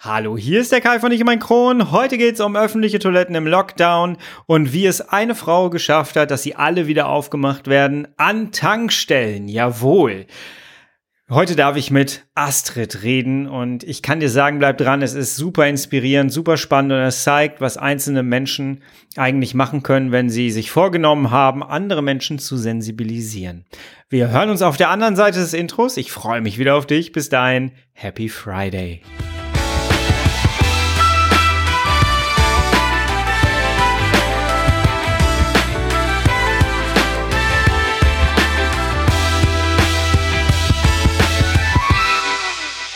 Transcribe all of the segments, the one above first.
Hallo, hier ist der Kai von Ich mein Kron. Heute geht's um öffentliche Toiletten im Lockdown und wie es eine Frau geschafft hat, dass sie alle wieder aufgemacht werden an Tankstellen. Jawohl. Heute darf ich mit Astrid reden und ich kann dir sagen, bleib dran, es ist super inspirierend, super spannend und es zeigt, was einzelne Menschen eigentlich machen können, wenn sie sich vorgenommen haben, andere Menschen zu sensibilisieren. Wir hören uns auf der anderen Seite des Intros. Ich freue mich wieder auf dich. Bis dahin, Happy Friday.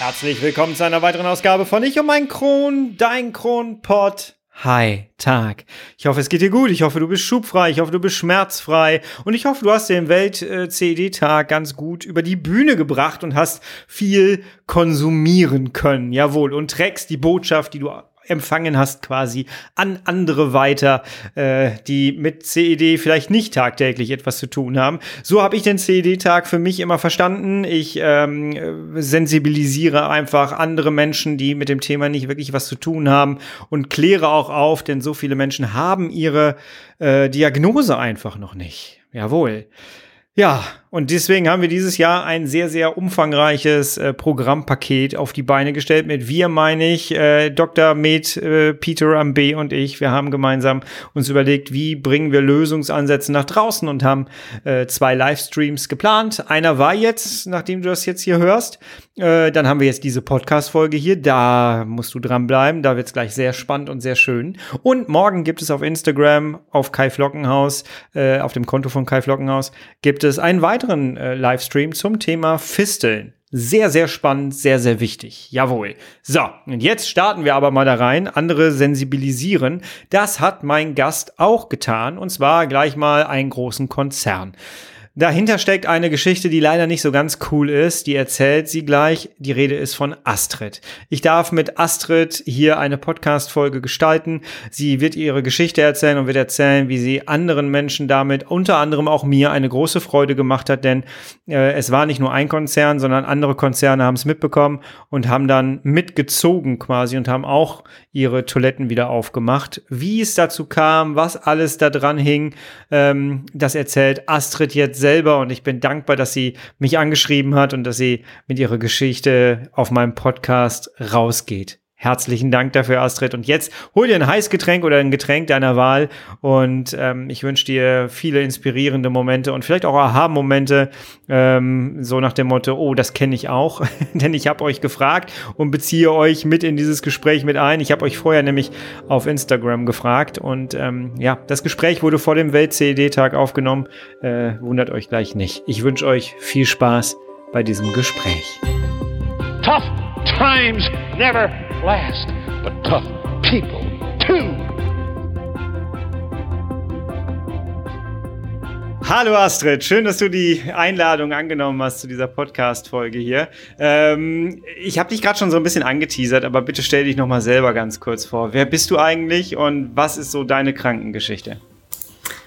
Herzlich willkommen zu einer weiteren Ausgabe von Ich und mein Kron, dein Kronpott. Hi, Tag. Ich hoffe, es geht dir gut. Ich hoffe, du bist schubfrei. Ich hoffe, du bist schmerzfrei. Und ich hoffe, du hast den Welt-CED-Tag ganz gut über die Bühne gebracht und hast viel konsumieren können. Jawohl. Und trägst die Botschaft, die du empfangen hast, quasi an andere weiter, äh, die mit CED vielleicht nicht tagtäglich etwas zu tun haben. So habe ich den CED-Tag für mich immer verstanden. Ich ähm, sensibilisiere einfach andere Menschen, die mit dem Thema nicht wirklich was zu tun haben und kläre auch auf, denn so viele Menschen haben ihre äh, Diagnose einfach noch nicht. Jawohl. Ja, und deswegen haben wir dieses Jahr ein sehr, sehr umfangreiches äh, Programmpaket auf die Beine gestellt. Mit wir meine ich äh, Dr. Med, äh, Peter Ambe und ich. Wir haben gemeinsam uns überlegt, wie bringen wir Lösungsansätze nach draußen und haben äh, zwei Livestreams geplant. Einer war jetzt, nachdem du das jetzt hier hörst. Äh, dann haben wir jetzt diese Podcast-Folge hier. Da musst du dranbleiben. Da wird's gleich sehr spannend und sehr schön. Und morgen gibt es auf Instagram, auf Kai Flockenhaus, äh, auf dem Konto von Kai Flockenhaus, gibt es einen weiteren äh, Livestream zum Thema Fisteln. Sehr, sehr spannend, sehr, sehr wichtig. Jawohl. So, und jetzt starten wir aber mal da rein. Andere sensibilisieren. Das hat mein Gast auch getan. Und zwar gleich mal einen großen Konzern. Dahinter steckt eine Geschichte, die leider nicht so ganz cool ist. Die erzählt sie gleich. Die Rede ist von Astrid. Ich darf mit Astrid hier eine Podcast-Folge gestalten. Sie wird ihre Geschichte erzählen und wird erzählen, wie sie anderen Menschen damit, unter anderem auch mir, eine große Freude gemacht hat, denn äh, es war nicht nur ein Konzern, sondern andere Konzerne haben es mitbekommen und haben dann mitgezogen quasi und haben auch ihre Toiletten wieder aufgemacht. Wie es dazu kam, was alles da dran hing, ähm, das erzählt Astrid jetzt selber und ich bin dankbar, dass sie mich angeschrieben hat und dass sie mit ihrer Geschichte auf meinem Podcast rausgeht. Herzlichen Dank dafür, Astrid. Und jetzt hol dir ein Heißgetränk oder ein Getränk deiner Wahl. Und ähm, ich wünsche dir viele inspirierende Momente und vielleicht auch Aha-Momente, ähm, so nach dem Motto, oh, das kenne ich auch. Denn ich habe euch gefragt und beziehe euch mit in dieses Gespräch mit ein. Ich habe euch vorher nämlich auf Instagram gefragt. Und ähm, ja, das Gespräch wurde vor dem Welt-CED-Tag aufgenommen. Äh, wundert euch gleich nicht. Ich wünsche euch viel Spaß bei diesem Gespräch. Tough times never last, but tough people too. Hallo Astrid, schön, dass du die Einladung angenommen hast zu dieser Podcast-Folge hier. Ähm, ich habe dich gerade schon so ein bisschen angeteasert, aber bitte stell dich noch mal selber ganz kurz vor. Wer bist du eigentlich und was ist so deine Krankengeschichte?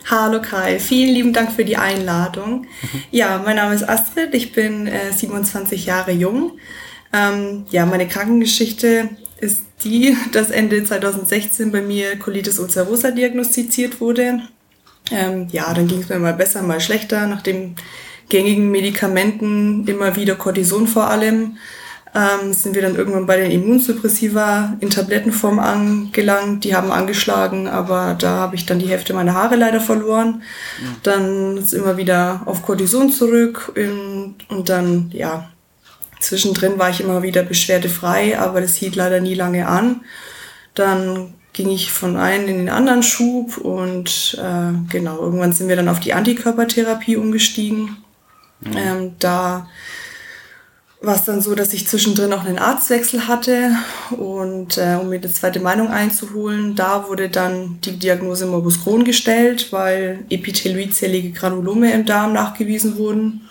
Hallo Kai, vielen lieben Dank für die Einladung. Mhm. Ja, mein Name ist Astrid, ich bin äh, 27 Jahre jung. Ähm, ja, meine Krankengeschichte ist die, dass Ende 2016 bei mir Colitis ulcerosa diagnostiziert wurde. Ähm, ja, dann ging es mir mal besser, mal schlechter, nach den gängigen Medikamenten, immer wieder Cortison vor allem, ähm, sind wir dann irgendwann bei den Immunsuppressiva in Tablettenform angelangt. Die haben angeschlagen, aber da habe ich dann die Hälfte meiner Haare leider verloren. Ja. Dann ist immer wieder auf Cortison zurück und, und dann, ja, Zwischendrin war ich immer wieder beschwerdefrei, aber das hielt leider nie lange an. Dann ging ich von einem in den anderen Schub und äh, genau, irgendwann sind wir dann auf die Antikörpertherapie umgestiegen. Mhm. Ähm, da war es dann so, dass ich zwischendrin auch einen Arztwechsel hatte und äh, um mir eine zweite Meinung einzuholen, da wurde dann die Diagnose Morbus Crohn gestellt, weil epithelioidzellige Granulome im Darm nachgewiesen wurden.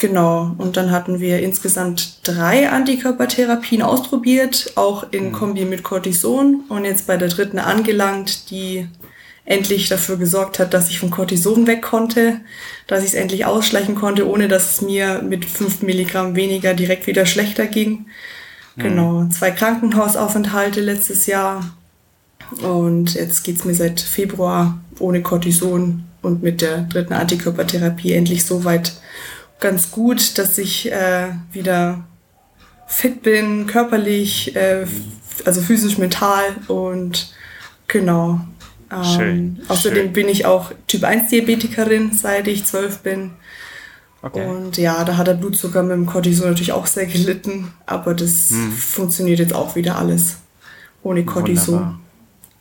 Genau, und dann hatten wir insgesamt drei Antikörpertherapien ausprobiert, auch in mhm. Kombi mit Cortison und jetzt bei der dritten angelangt, die endlich dafür gesorgt hat, dass ich vom Cortison weg konnte, dass ich es endlich ausschleichen konnte, ohne dass es mir mit fünf Milligramm weniger direkt wieder schlechter ging. Genau, zwei Krankenhausaufenthalte letztes Jahr. Und jetzt geht's mir seit Februar ohne Cortison und mit der dritten Antikörpertherapie endlich so weit ganz gut, dass ich äh, wieder fit bin, körperlich, äh, also physisch, mental und genau. Ähm, schön, außerdem schön. bin ich auch Typ 1 Diabetikerin, seit ich zwölf bin. Okay. Und ja, da hat der Blutzucker mit dem Cortison natürlich auch sehr gelitten, aber das hm. funktioniert jetzt auch wieder alles ohne Cortison. Wunderbar.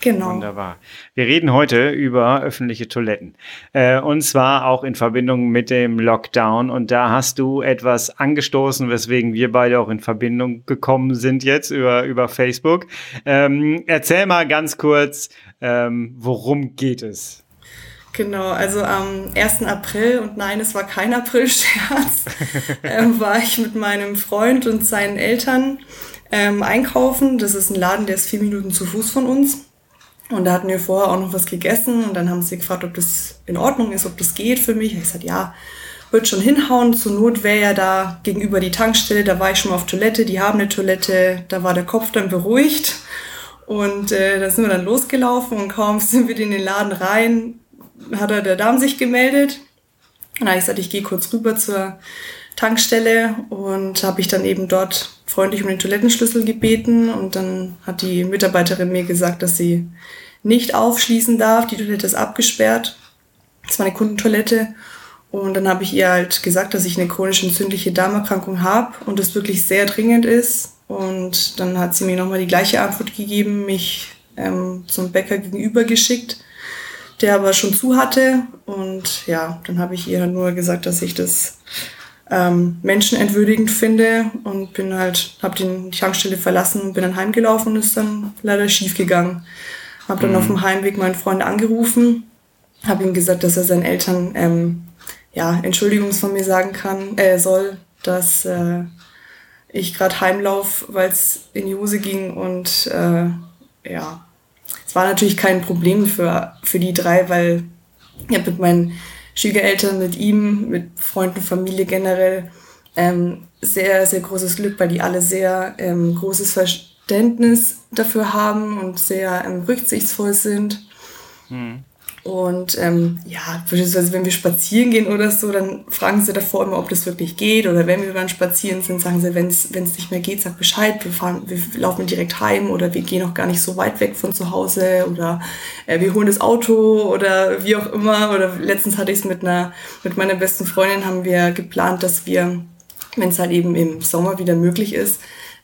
Genau. Wunderbar. Wir reden heute über öffentliche Toiletten. Äh, und zwar auch in Verbindung mit dem Lockdown. Und da hast du etwas angestoßen, weswegen wir beide auch in Verbindung gekommen sind jetzt über, über Facebook. Ähm, erzähl mal ganz kurz, ähm, worum geht es? Genau, also am 1. April, und nein, es war kein April-Scherz, ähm, war ich mit meinem Freund und seinen Eltern ähm, einkaufen. Das ist ein Laden, der ist vier Minuten zu Fuß von uns. Und da hatten wir vorher auch noch was gegessen und dann haben sie gefragt, ob das in Ordnung ist, ob das geht für mich. Ich gesagt, ja, wird schon hinhauen. Zur Not wäre ja da gegenüber die Tankstelle, da war ich schon mal auf Toilette, die haben eine Toilette, da war der Kopf dann beruhigt. Und äh, da sind wir dann losgelaufen und kaum sind wir in den Laden rein, hat er der Darm sich gemeldet. Und da habe ich gesagt, ich gehe kurz rüber zur Tankstelle und habe ich dann eben dort freundlich um den Toilettenschlüssel gebeten und dann hat die Mitarbeiterin mir gesagt, dass sie nicht aufschließen darf. Die Toilette ist abgesperrt. Das war eine Kundentoilette. Und dann habe ich ihr halt gesagt, dass ich eine chronisch entzündliche Darmerkrankung habe und es wirklich sehr dringend ist. Und dann hat sie mir nochmal die gleiche Antwort gegeben, mich ähm, zum Bäcker gegenüber geschickt, der aber schon zu hatte. Und ja, dann habe ich ihr nur gesagt, dass ich das ähm, menschenentwürdigend finde und bin halt, habe die Tankstelle verlassen und bin dann heimgelaufen und ist dann leider schief gegangen. Habe dann mhm. auf dem Heimweg meinen Freund angerufen, habe ihm gesagt, dass er seinen Eltern ähm, ja Entschuldigung von mir sagen kann, äh, soll, dass äh, ich gerade heimlauf, weil es in die Hose ging und äh, ja, es war natürlich kein Problem für für die drei, weil ich habe mit meinen Schwiegereltern, mit ihm, mit Freunden, Familie generell ähm, sehr, sehr großes Glück, weil die alle sehr ähm, großes Verständnis dafür haben und sehr ähm, rücksichtsvoll sind. Hm. Und ähm, ja, beispielsweise wenn wir spazieren gehen oder so, dann fragen sie davor immer, ob das wirklich geht. Oder wenn wir dann spazieren sind, sagen sie, wenn es nicht mehr geht, sag Bescheid, wir, fahren, wir laufen direkt heim oder wir gehen auch gar nicht so weit weg von zu Hause oder äh, wir holen das Auto oder wie auch immer. Oder letztens hatte ich es mit mit meiner besten Freundin, haben wir geplant, dass wir, wenn es halt eben im Sommer wieder möglich ist,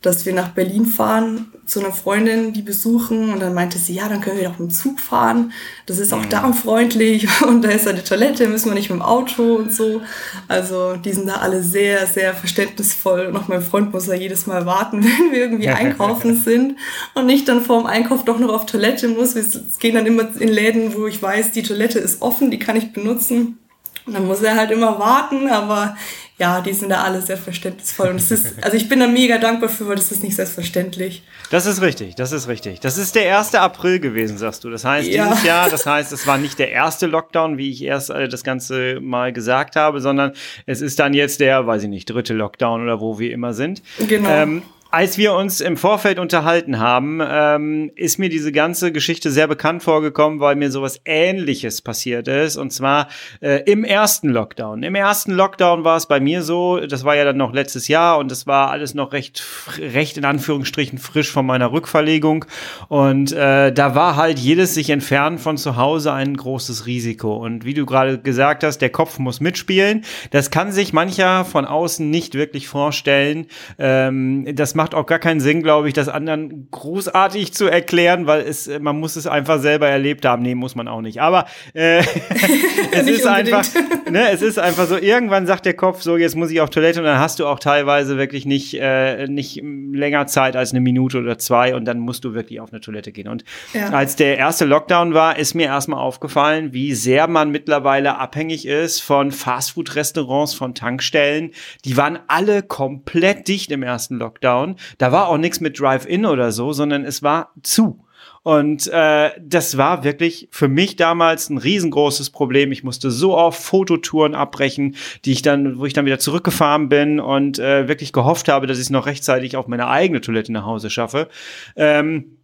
dass wir nach Berlin fahren zu einer Freundin, die besuchen und dann meinte sie, ja, dann können wir doch mit dem Zug fahren. Das ist auch mhm. darmfreundlich und da ist eine Toilette, müssen wir nicht mit dem Auto und so. Also die sind da alle sehr, sehr verständnisvoll und auch mein Freund muss da jedes Mal warten, wenn wir irgendwie einkaufen sind und nicht dann vor dem Einkauf doch noch auf Toilette muss. Wir gehen dann immer in Läden, wo ich weiß, die Toilette ist offen, die kann ich benutzen. Und dann muss er halt immer warten, aber ja, die sind da alle sehr verständnisvoll. Und es ist, also ich bin da mega dankbar für, weil das ist nicht selbstverständlich. Das ist richtig, das ist richtig. Das ist der 1. April gewesen, sagst du. Das heißt, ja. dieses Jahr, das heißt, es war nicht der erste Lockdown, wie ich erst äh, das Ganze mal gesagt habe, sondern es ist dann jetzt der, weiß ich nicht, dritte Lockdown oder wo wir immer sind. Genau. Ähm, als wir uns im Vorfeld unterhalten haben, ähm, ist mir diese ganze Geschichte sehr bekannt vorgekommen, weil mir sowas Ähnliches passiert ist. Und zwar äh, im ersten Lockdown. Im ersten Lockdown war es bei mir so, das war ja dann noch letztes Jahr und das war alles noch recht, recht in Anführungsstrichen frisch von meiner Rückverlegung. Und äh, da war halt jedes sich entfernen von zu Hause ein großes Risiko. Und wie du gerade gesagt hast, der Kopf muss mitspielen. Das kann sich mancher von außen nicht wirklich vorstellen. Ähm, das macht macht auch gar keinen Sinn, glaube ich, das anderen großartig zu erklären, weil es, man muss es einfach selber erlebt haben. Nee, muss man auch nicht. Aber äh, es ist einfach, ne, es ist einfach so, irgendwann sagt der Kopf so, jetzt muss ich auf Toilette und dann hast du auch teilweise wirklich nicht, äh, nicht länger Zeit als eine Minute oder zwei und dann musst du wirklich auf eine Toilette gehen. Und ja. als der erste Lockdown war, ist mir erstmal aufgefallen, wie sehr man mittlerweile abhängig ist von Fastfood-Restaurants, von Tankstellen. Die waren alle komplett dicht im ersten Lockdown. Da war auch nichts mit Drive-In oder so, sondern es war zu. Und äh, das war wirklich für mich damals ein riesengroßes Problem. Ich musste so oft Fototouren abbrechen, die ich dann, wo ich dann wieder zurückgefahren bin und äh, wirklich gehofft habe, dass ich es noch rechtzeitig auf meine eigene Toilette nach Hause schaffe. Ähm,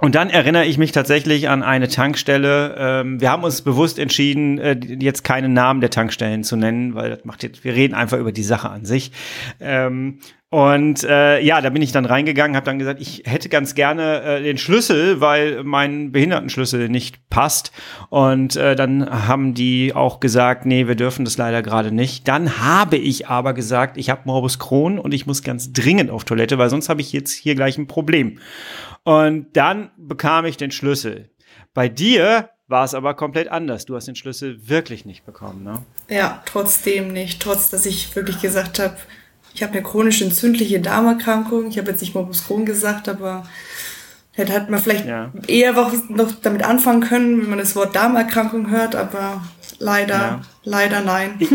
und dann erinnere ich mich tatsächlich an eine Tankstelle. Ähm, wir haben uns bewusst entschieden, äh, jetzt keine Namen der Tankstellen zu nennen, weil das macht jetzt, wir reden einfach über die Sache an sich. Ähm, und äh, ja, da bin ich dann reingegangen, habe dann gesagt, ich hätte ganz gerne äh, den Schlüssel, weil mein Behindertenschlüssel nicht passt. Und äh, dann haben die auch gesagt, nee, wir dürfen das leider gerade nicht. Dann habe ich aber gesagt, ich habe Morbus Crohn und ich muss ganz dringend auf Toilette, weil sonst habe ich jetzt hier gleich ein Problem. Und dann bekam ich den Schlüssel. Bei dir war es aber komplett anders. Du hast den Schlüssel wirklich nicht bekommen, ne? Ja, trotzdem nicht. Trotz, dass ich wirklich gesagt habe, ich habe eine chronisch entzündliche Darmerkrankung. Ich habe jetzt nicht Morbus Crohn gesagt, aber hätte hat man vielleicht ja. eher noch damit anfangen können, wenn man das Wort Darmerkrankung hört, aber leider, ja. leider nein. Ich,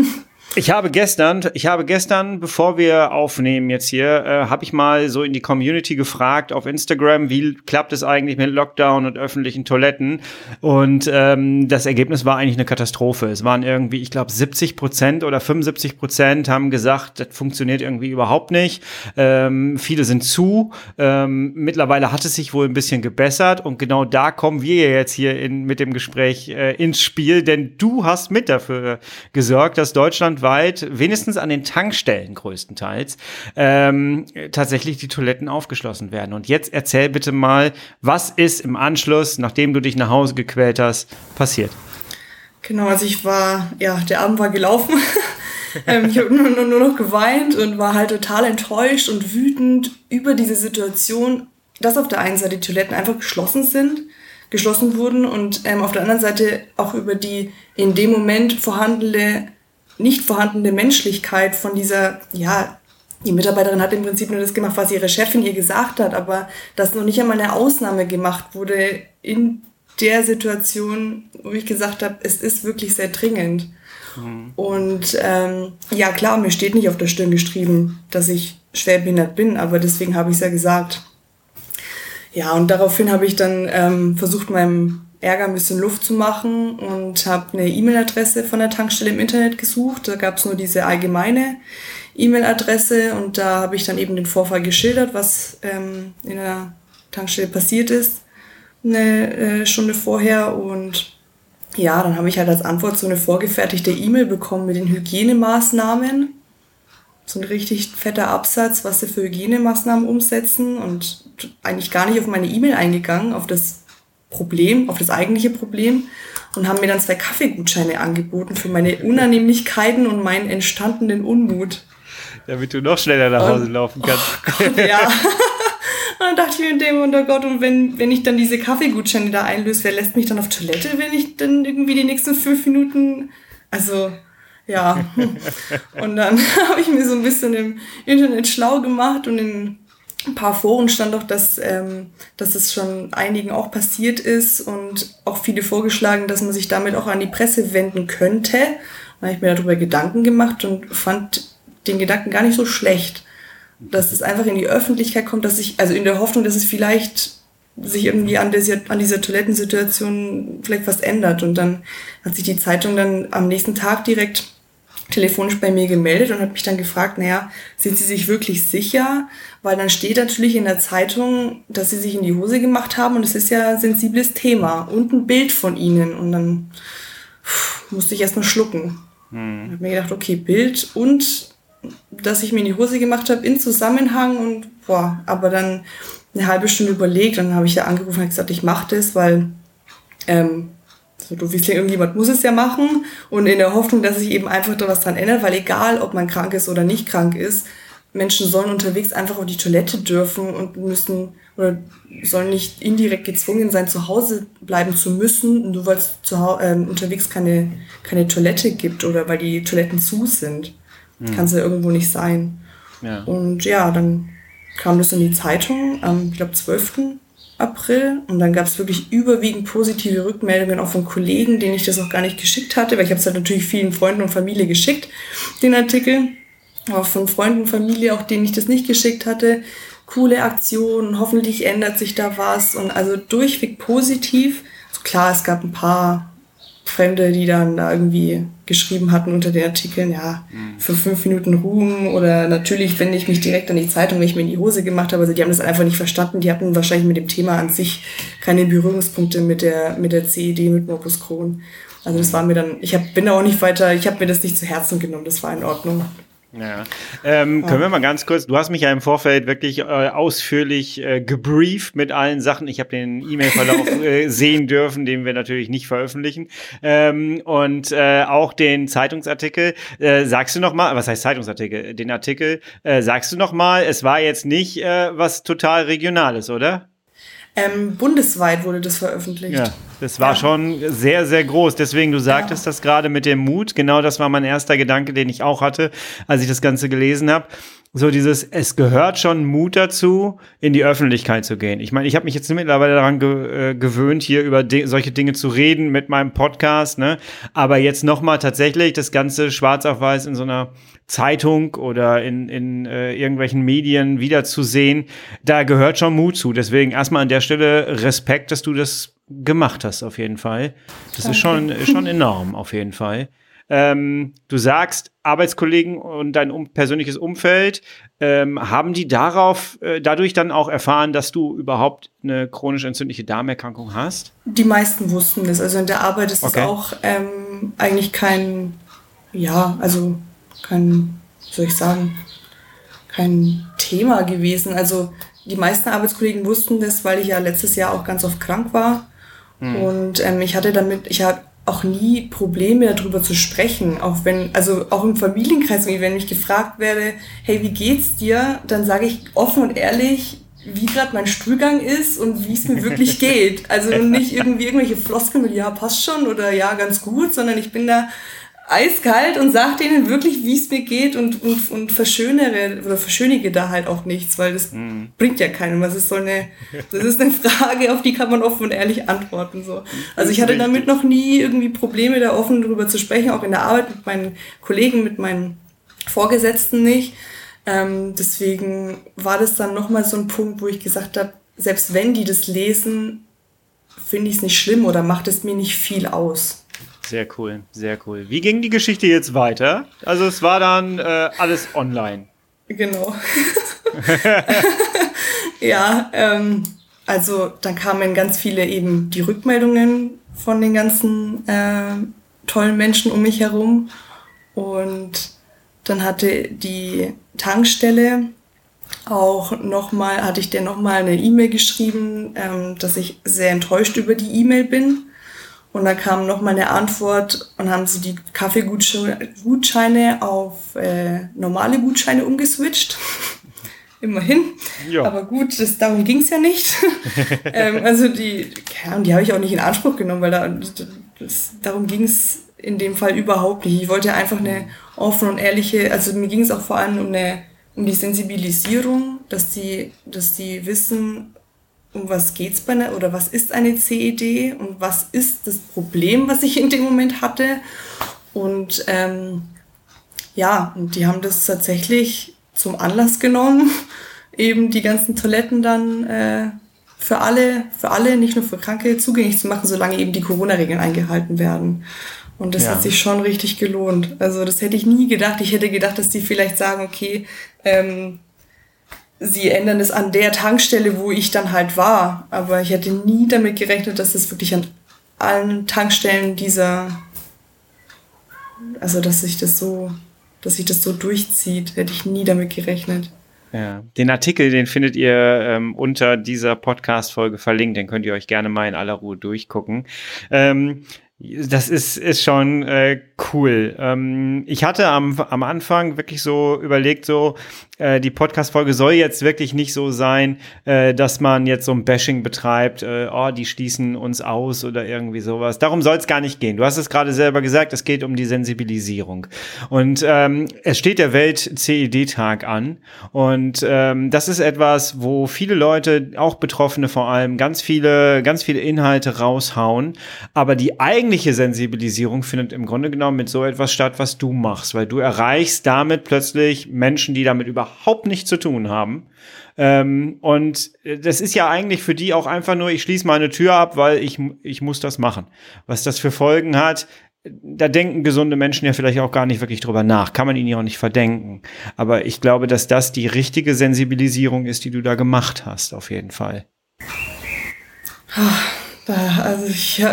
ich habe gestern, ich habe gestern, bevor wir aufnehmen jetzt hier, äh, habe ich mal so in die Community gefragt auf Instagram, wie klappt es eigentlich mit Lockdown und öffentlichen Toiletten? Und ähm, das Ergebnis war eigentlich eine Katastrophe. Es waren irgendwie, ich glaube, 70 Prozent oder 75 Prozent haben gesagt, das funktioniert irgendwie überhaupt nicht. Ähm, viele sind zu. Ähm, mittlerweile hat es sich wohl ein bisschen gebessert und genau da kommen wir jetzt hier in, mit dem Gespräch äh, ins Spiel, denn du hast mit dafür gesorgt, dass Deutschland deutschlandweit, wenigstens an den Tankstellen größtenteils, ähm, tatsächlich die Toiletten aufgeschlossen werden. Und jetzt erzähl bitte mal, was ist im Anschluss, nachdem du dich nach Hause gequält hast, passiert? Genau, also ich war, ja, der Abend war gelaufen. ähm, ich habe nur, nur noch geweint und war halt total enttäuscht und wütend über diese Situation, dass auf der einen Seite die Toiletten einfach geschlossen sind, geschlossen wurden und ähm, auf der anderen Seite auch über die in dem Moment vorhandene nicht vorhandene Menschlichkeit von dieser, ja, die Mitarbeiterin hat im Prinzip nur das gemacht, was ihre Chefin ihr gesagt hat, aber dass noch nicht einmal eine Ausnahme gemacht wurde in der Situation, wo ich gesagt habe, es ist wirklich sehr dringend. Mhm. Und ähm, ja, klar, mir steht nicht auf der Stirn geschrieben, dass ich schwerbehindert bin, aber deswegen habe ich es ja gesagt. Ja, und daraufhin habe ich dann ähm, versucht, meinem Ärger ein bisschen Luft zu machen und habe eine E-Mail-Adresse von der Tankstelle im Internet gesucht. Da gab es nur diese allgemeine E-Mail-Adresse und da habe ich dann eben den Vorfall geschildert, was ähm, in der Tankstelle passiert ist, eine äh, Stunde vorher. Und ja, dann habe ich halt als Antwort so eine vorgefertigte E-Mail bekommen mit den Hygienemaßnahmen. So ein richtig fetter Absatz, was sie für Hygienemaßnahmen umsetzen und eigentlich gar nicht auf meine E-Mail eingegangen, auf das Problem, auf das eigentliche Problem und haben mir dann zwei Kaffeegutscheine angeboten für meine Unannehmlichkeiten und meinen entstandenen Unmut. Damit du noch schneller nach Hause und, laufen kannst. Oh Gott, ja. und dann dachte ich mir in dem, oh Gott, und wenn, wenn ich dann diese Kaffeegutscheine da einlöse, wer lässt mich dann auf Toilette, wenn ich dann irgendwie die nächsten fünf Minuten, also, ja. und dann habe ich mir so ein bisschen im Internet schlau gemacht und in ein paar Foren stand auch, dass, ähm, dass es schon einigen auch passiert ist und auch viele vorgeschlagen, dass man sich damit auch an die Presse wenden könnte. Da habe ich mir darüber Gedanken gemacht und fand den Gedanken gar nicht so schlecht, dass es einfach in die Öffentlichkeit kommt, dass ich, also in der Hoffnung, dass es vielleicht sich irgendwie an dieser, an dieser Toilettensituation vielleicht was ändert. Und dann hat sich die Zeitung dann am nächsten Tag direkt telefonisch bei mir gemeldet und hat mich dann gefragt, naja, sind Sie sich wirklich sicher? Weil dann steht natürlich in der Zeitung, dass Sie sich in die Hose gemacht haben und es ist ja ein sensibles Thema und ein Bild von Ihnen. Und dann pff, musste ich erstmal schlucken. Hm. Ich habe mir gedacht, okay, Bild und dass ich mir in die Hose gemacht habe in Zusammenhang und boah, aber dann eine halbe Stunde überlegt, dann habe ich ja angerufen und gesagt, ich mache das, weil ähm, so du wie irgendjemand muss es ja machen und in der Hoffnung, dass sich eben einfach da was dran ändert, weil egal, ob man krank ist oder nicht krank ist, Menschen sollen unterwegs einfach auf die Toilette dürfen und müssen oder sollen nicht indirekt gezwungen sein, zu Hause bleiben zu müssen, nur weil es zu, ähm, unterwegs keine, keine Toilette gibt oder weil die Toiletten zu sind. Hm. Kann es ja irgendwo nicht sein. Ja. Und ja, dann kam das in die Zeitung am, ich glaube, 12. April und dann gab es wirklich überwiegend positive Rückmeldungen auch von Kollegen, denen ich das auch gar nicht geschickt hatte, weil ich habe es halt natürlich vielen Freunden und Familie geschickt, den Artikel. Auch von Freunden und Familie, auch denen ich das nicht geschickt hatte, coole Aktion, hoffentlich ändert sich da was und also durchweg positiv. Also klar, es gab ein paar Fremde, die dann da irgendwie geschrieben hatten unter den Artikeln, ja, mhm. für fünf Minuten Ruhm oder natürlich wende ich mich direkt an die Zeitung, wenn ich mir in die Hose gemacht habe. Also die haben das einfach nicht verstanden. Die hatten wahrscheinlich mit dem Thema an sich keine Berührungspunkte mit der, mit der CED, mit Morbus Crohn. Also das war mir dann, ich hab, bin da auch nicht weiter, ich habe mir das nicht zu Herzen genommen, das war in Ordnung. Ja. Ähm, können wir mal ganz kurz, du hast mich ja im Vorfeld wirklich äh, ausführlich äh, gebrieft mit allen Sachen. Ich habe den E-Mail-Verlauf äh, sehen dürfen, den wir natürlich nicht veröffentlichen. Ähm, und äh, auch den Zeitungsartikel. Äh, sagst du noch mal, was heißt Zeitungsartikel? Den Artikel, äh, sagst du noch mal, es war jetzt nicht äh, was total Regionales, oder? Ähm, bundesweit wurde das veröffentlicht. Ja, das war ja. schon sehr, sehr groß. Deswegen, du sagtest ja. das gerade mit dem Mut. Genau das war mein erster Gedanke, den ich auch hatte, als ich das Ganze gelesen habe. So dieses, es gehört schon Mut dazu, in die Öffentlichkeit zu gehen. Ich meine, ich habe mich jetzt mittlerweile daran ge äh, gewöhnt, hier über solche Dinge zu reden mit meinem Podcast, ne? Aber jetzt nochmal tatsächlich das Ganze schwarz auf weiß in so einer Zeitung oder in, in äh, irgendwelchen Medien wiederzusehen, da gehört schon Mut zu. Deswegen erstmal an der Stelle Respekt, dass du das gemacht hast, auf jeden Fall. Das Danke. ist schon, schon enorm, auf jeden Fall. Ähm, du sagst, Arbeitskollegen und dein um persönliches Umfeld, ähm, haben die darauf, äh, dadurch dann auch erfahren, dass du überhaupt eine chronisch entzündliche Darmerkrankung hast? Die meisten wussten das. Also in der Arbeit ist okay. das auch ähm, eigentlich kein, ja, also kein, soll ich sagen, kein Thema gewesen. Also die meisten Arbeitskollegen wussten das, weil ich ja letztes Jahr auch ganz oft krank war. Hm. Und ähm, ich hatte damit, ich habe auch nie Probleme darüber zu sprechen, auch wenn, also auch im Familienkreis, wenn ich gefragt werde, hey, wie geht's dir, dann sage ich offen und ehrlich, wie gerade mein Stuhlgang ist und wie es mir wirklich geht. Also nicht irgendwie irgendwelche Floskeln mit, ja, passt schon oder ja, ganz gut, sondern ich bin da eiskalt und sag denen wirklich, wie es mir geht und, und, und verschönere oder verschönige da halt auch nichts, weil das mhm. bringt ja keinem. Das ist so eine, das ist eine Frage, auf die kann man offen und ehrlich antworten. So. Also ich hatte damit noch nie irgendwie Probleme, da offen drüber zu sprechen, auch in der Arbeit mit meinen Kollegen, mit meinen Vorgesetzten nicht. Ähm, deswegen war das dann nochmal so ein Punkt, wo ich gesagt habe, selbst wenn die das lesen, finde ich es nicht schlimm oder macht es mir nicht viel aus. Sehr cool, sehr cool. Wie ging die Geschichte jetzt weiter? Also es war dann äh, alles online. Genau. ja, ähm, also dann kamen ganz viele eben die Rückmeldungen von den ganzen äh, tollen Menschen um mich herum. Und dann hatte die Tankstelle auch nochmal, hatte ich dir nochmal eine E-Mail geschrieben, ähm, dass ich sehr enttäuscht über die E-Mail bin und da kam noch mal eine Antwort und haben sie die Kaffeegutscheine auf äh, normale Gutscheine umgeswitcht. Immerhin. Ja. Aber gut, das, darum ging es ja nicht. ähm, also die, ja, die habe ich auch nicht in Anspruch genommen, weil da, das, darum ging es in dem Fall überhaupt nicht. Ich wollte einfach eine offene und ehrliche, also mir ging es auch vor allem um eine um die Sensibilisierung, dass die, dass die wissen, um was geht's bei einer, oder was ist eine CED und was ist das Problem, was ich in dem Moment hatte. Und ähm, ja, und die haben das tatsächlich zum Anlass genommen, eben die ganzen Toiletten dann äh, für alle, für alle, nicht nur für Kranke, zugänglich zu machen, solange eben die Corona-Regeln eingehalten werden. Und das ja. hat sich schon richtig gelohnt. Also das hätte ich nie gedacht. Ich hätte gedacht, dass die vielleicht sagen, okay, ähm, sie ändern es an der Tankstelle, wo ich dann halt war. Aber ich hätte nie damit gerechnet, dass es wirklich an allen Tankstellen dieser, also dass sich das so, dass sich das so durchzieht, hätte ich nie damit gerechnet. Ja, den Artikel, den findet ihr ähm, unter dieser Podcast-Folge verlinkt. Den könnt ihr euch gerne mal in aller Ruhe durchgucken. Ähm, das ist, ist schon äh, cool. Ähm, ich hatte am, am Anfang wirklich so überlegt, so, äh, die Podcast-Folge soll jetzt wirklich nicht so sein, äh, dass man jetzt so ein Bashing betreibt, äh, oh, die schließen uns aus oder irgendwie sowas. Darum soll es gar nicht gehen. Du hast es gerade selber gesagt, es geht um die Sensibilisierung. Und ähm, es steht der Welt-CED-Tag an. Und ähm, das ist etwas, wo viele Leute, auch Betroffene vor allem, ganz viele, ganz viele Inhalte raushauen. Aber die eigentliche eigentliche Sensibilisierung findet im Grunde genommen mit so etwas statt, was du machst, weil du erreichst damit plötzlich Menschen, die damit überhaupt nichts zu tun haben. Ähm, und das ist ja eigentlich für die auch einfach nur, ich schließe meine Tür ab, weil ich, ich muss das machen. Was das für Folgen hat, da denken gesunde Menschen ja vielleicht auch gar nicht wirklich drüber nach. Kann man ihnen ja auch nicht verdenken. Aber ich glaube, dass das die richtige Sensibilisierung ist, die du da gemacht hast, auf jeden Fall. Also ich, ich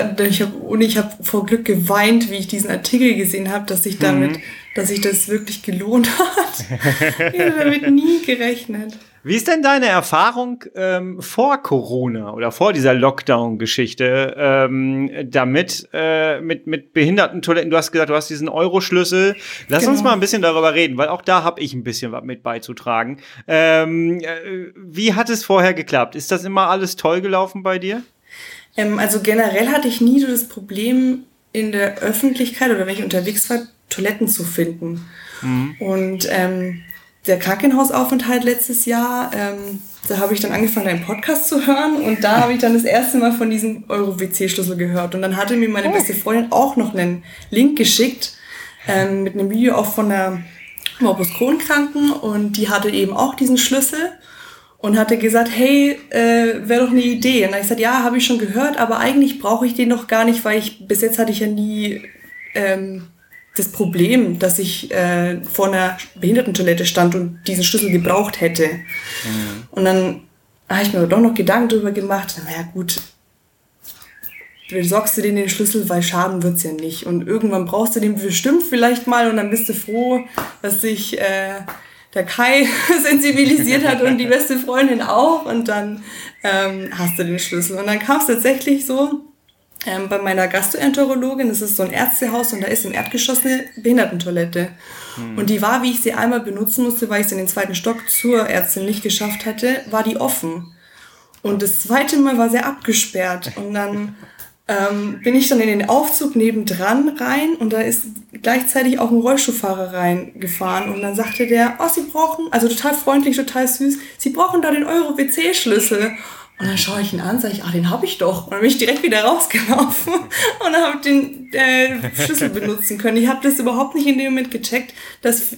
habe und ich habe vor Glück geweint, wie ich diesen Artikel gesehen habe, dass sich damit, mhm. dass sich das wirklich gelohnt hat. ich habe damit nie gerechnet. Wie ist denn deine Erfahrung ähm, vor Corona oder vor dieser Lockdown-Geschichte ähm, damit äh, mit mit behinderten Toiletten? Du hast gesagt, du hast diesen Euro-Schlüssel. Lass genau. uns mal ein bisschen darüber reden, weil auch da habe ich ein bisschen was mit beizutragen. Ähm, äh, wie hat es vorher geklappt? Ist das immer alles toll gelaufen bei dir? Ähm, also generell hatte ich nie so das Problem in der Öffentlichkeit oder wenn ich unterwegs war, Toiletten zu finden. Mhm. Und ähm, der Krankenhausaufenthalt letztes Jahr, ähm, da habe ich dann angefangen, einen Podcast zu hören und da habe ich dann das erste Mal von diesem Euro-WC-Schlüssel gehört. Und dann hatte mir meine oh. beste Freundin auch noch einen Link geschickt ähm, mit einem Video auch von der Morbus Crohn-Kranken und die hatte eben auch diesen Schlüssel und hatte gesagt, hey, äh, wäre doch eine Idee. Und dann habe ich gesagt, ja, habe ich schon gehört, aber eigentlich brauche ich den noch gar nicht, weil ich bis jetzt hatte ich ja nie ähm, das Problem, dass ich äh, vor einer Behindertentoilette stand und diesen Schlüssel gebraucht hätte. Mhm. Und dann habe ich mir doch noch Gedanken darüber gemacht, naja gut, besorgst du dir den Schlüssel, weil schaden wird's ja nicht. Und irgendwann brauchst du den bestimmt vielleicht mal und dann bist du froh, dass sich äh, der Kai sensibilisiert hat und die beste Freundin auch. Und dann ähm, hast du den Schlüssel. Und dann kam es tatsächlich so, ähm, bei meiner Gastroenterologin, das ist so ein Ärztehaus und da ist im Erdgeschoss eine Behindertentoilette. Hm. Und die war, wie ich sie einmal benutzen musste, weil ich sie in den zweiten Stock zur Ärztin nicht geschafft hatte, war die offen. Und das zweite Mal war sie abgesperrt. Und dann ähm, bin ich dann in den Aufzug nebendran rein und da ist gleichzeitig auch ein Rollstuhlfahrer reingefahren und dann sagte der, oh, Sie brauchen, also total freundlich, total süß, Sie brauchen da den Euro-WC-Schlüssel. Und dann schaue ich ihn an, sage ich, ah, den habe ich doch. Und dann bin ich direkt wieder rausgelaufen und habe den äh, Schlüssel benutzen können. Ich habe das überhaupt nicht in dem Moment gecheckt, dass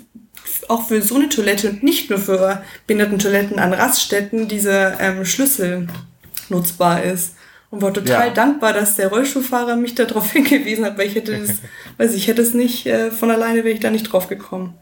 auch für so eine Toilette und nicht nur für Behindertentoiletten an Raststätten dieser ähm, Schlüssel nutzbar ist. Und war total ja. dankbar, dass der Rollstuhlfahrer mich darauf hingewiesen hat, weil ich hätte das, weiß ich, hätte es nicht, äh, von alleine wäre ich da nicht drauf gekommen.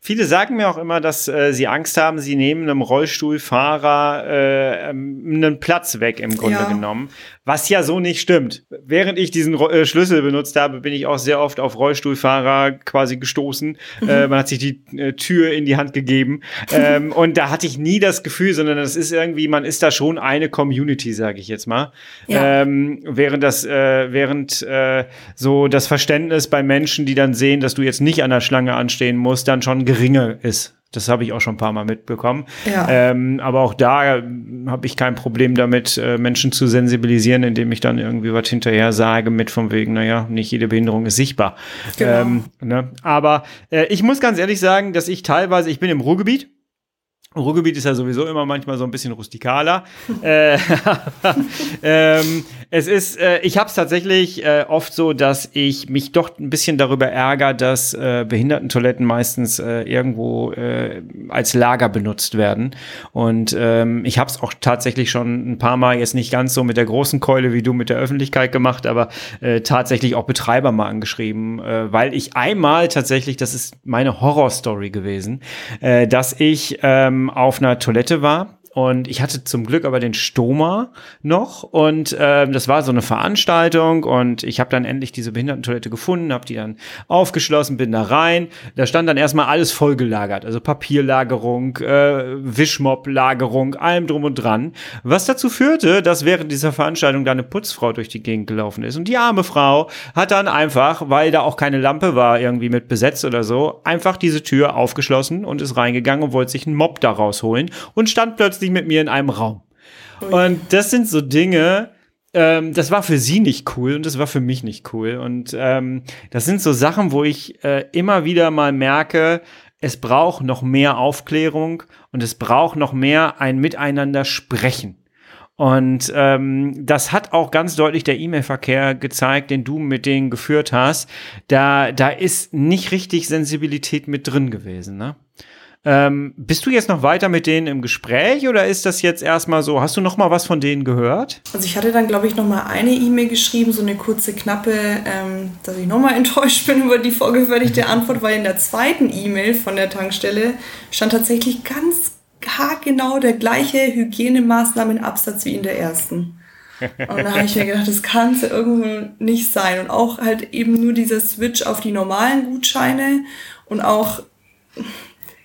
Viele sagen mir auch immer, dass äh, sie Angst haben, sie nehmen einem Rollstuhlfahrer äh, ähm, einen Platz weg im Grunde ja. genommen, was ja so nicht stimmt. Während ich diesen äh, Schlüssel benutzt habe, bin ich auch sehr oft auf Rollstuhlfahrer quasi gestoßen. Mhm. Äh, man hat sich die äh, Tür in die Hand gegeben ähm, und da hatte ich nie das Gefühl, sondern das ist irgendwie, man ist da schon eine Community, sage ich jetzt mal. Ja. Ähm, während das, äh, während äh, so das Verständnis bei Menschen, die dann sehen, dass du jetzt nicht an der Schlange anstehen musst, dann schon geringer ist. Das habe ich auch schon ein paar Mal mitbekommen. Ja. Ähm, aber auch da habe ich kein Problem damit, äh, Menschen zu sensibilisieren, indem ich dann irgendwie was hinterher sage mit von wegen, naja, nicht jede Behinderung ist sichtbar. Genau. Ähm, ne? Aber äh, ich muss ganz ehrlich sagen, dass ich teilweise, ich bin im Ruhrgebiet, Ruhrgebiet ist ja sowieso immer manchmal so ein bisschen rustikaler. äh, ähm, es ist, äh, ich habe es tatsächlich äh, oft so, dass ich mich doch ein bisschen darüber ärgere, dass äh, Behindertentoiletten meistens äh, irgendwo äh, als Lager benutzt werden. Und ähm, ich habe es auch tatsächlich schon ein paar Mal jetzt nicht ganz so mit der großen Keule wie du mit der Öffentlichkeit gemacht, aber äh, tatsächlich auch Betreiber mal angeschrieben, äh, weil ich einmal tatsächlich, das ist meine Horrorstory gewesen, äh, dass ich ähm, auf einer Toilette war und ich hatte zum Glück aber den Stoma noch und äh, das war so eine Veranstaltung und ich habe dann endlich diese Behindertentoilette gefunden, habe die dann aufgeschlossen, bin da rein. Da stand dann erstmal alles vollgelagert, also Papierlagerung, äh, Wischmob-Lagerung, allem drum und dran. Was dazu führte, dass während dieser Veranstaltung da eine Putzfrau durch die Gegend gelaufen ist und die arme Frau hat dann einfach, weil da auch keine Lampe war irgendwie mit besetzt oder so, einfach diese Tür aufgeschlossen und ist reingegangen und wollte sich einen Mob da rausholen und stand plötzlich plötzlich mit mir in einem Raum. Und das sind so Dinge, ähm, das war für sie nicht cool und das war für mich nicht cool. Und ähm, das sind so Sachen, wo ich äh, immer wieder mal merke, es braucht noch mehr Aufklärung und es braucht noch mehr ein Miteinander sprechen. Und ähm, das hat auch ganz deutlich der E-Mail-Verkehr gezeigt, den du mit denen geführt hast. Da, da ist nicht richtig Sensibilität mit drin gewesen. Ne? Ähm, bist du jetzt noch weiter mit denen im Gespräch oder ist das jetzt erstmal so? Hast du noch mal was von denen gehört? Also ich hatte dann, glaube ich, noch mal eine E-Mail geschrieben, so eine kurze, knappe, ähm, dass ich noch mal enttäuscht bin über die vorgefertigte Antwort, weil in der zweiten E-Mail von der Tankstelle stand tatsächlich ganz haargenau der gleiche Hygienemaßnahmenabsatz wie in der ersten. Und da habe ich mir gedacht, das kann es ja irgendwo nicht sein. Und auch halt eben nur dieser Switch auf die normalen Gutscheine und auch,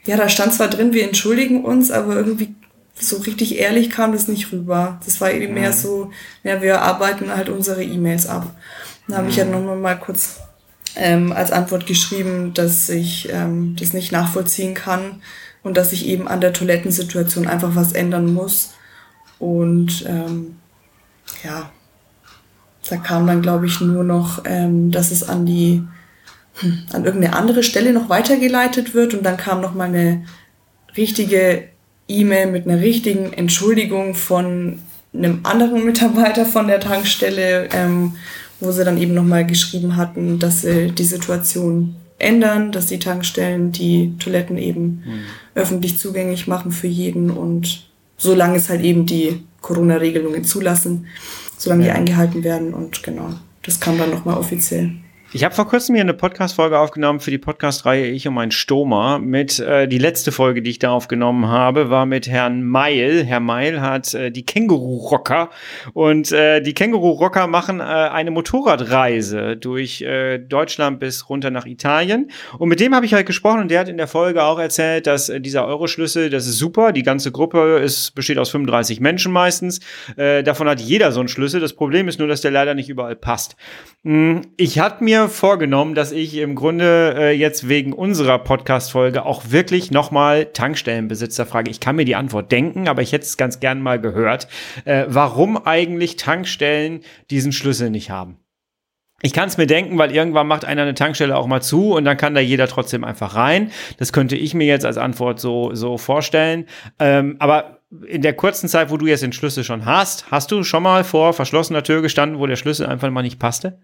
ja, da stand zwar drin, wir entschuldigen uns, aber irgendwie so richtig ehrlich kam das nicht rüber. Das war eben mehr so, ja, wir arbeiten halt unsere E-Mails ab. Da habe ich ja nochmal mal kurz ähm, als Antwort geschrieben, dass ich ähm, das nicht nachvollziehen kann, und dass sich eben an der Toilettensituation einfach was ändern muss. Und ähm, ja, da kam dann, glaube ich, nur noch, ähm, dass es an die, an irgendeine andere Stelle noch weitergeleitet wird und dann kam noch mal eine richtige E-Mail mit einer richtigen Entschuldigung von einem anderen Mitarbeiter von der Tankstelle, ähm, wo sie dann eben noch mal geschrieben hatten, dass sie die Situation ändern, dass die Tankstellen die Toiletten eben mhm. öffentlich zugänglich machen für jeden und solange es halt eben die Corona-Regelungen zulassen, solange ja. die eingehalten werden und genau, das kam dann nochmal offiziell. Ich habe vor kurzem hier eine Podcast-Folge aufgenommen für die Podcast-Reihe Ich und mein Stoma. Mit äh, die letzte Folge, die ich da aufgenommen habe, war mit Herrn Meil. Herr Meil hat äh, die Känguru-Rocker und äh, die Känguru-Rocker machen äh, eine Motorradreise durch äh, Deutschland bis runter nach Italien. Und mit dem habe ich halt gesprochen und der hat in der Folge auch erzählt, dass äh, dieser Euroschlüssel, das ist super. Die ganze Gruppe ist, besteht aus 35 Menschen meistens. Äh, davon hat jeder so einen Schlüssel. Das Problem ist nur, dass der leider nicht überall passt. Hm, ich hatte mir vorgenommen, dass ich im Grunde äh, jetzt wegen unserer Podcast-Folge auch wirklich nochmal Tankstellenbesitzer frage. Ich kann mir die Antwort denken, aber ich hätte es ganz gern mal gehört, äh, warum eigentlich Tankstellen diesen Schlüssel nicht haben. Ich kann es mir denken, weil irgendwann macht einer eine Tankstelle auch mal zu und dann kann da jeder trotzdem einfach rein. Das könnte ich mir jetzt als Antwort so, so vorstellen. Ähm, aber in der kurzen Zeit, wo du jetzt den Schlüssel schon hast, hast du schon mal vor verschlossener Tür gestanden, wo der Schlüssel einfach mal nicht passte?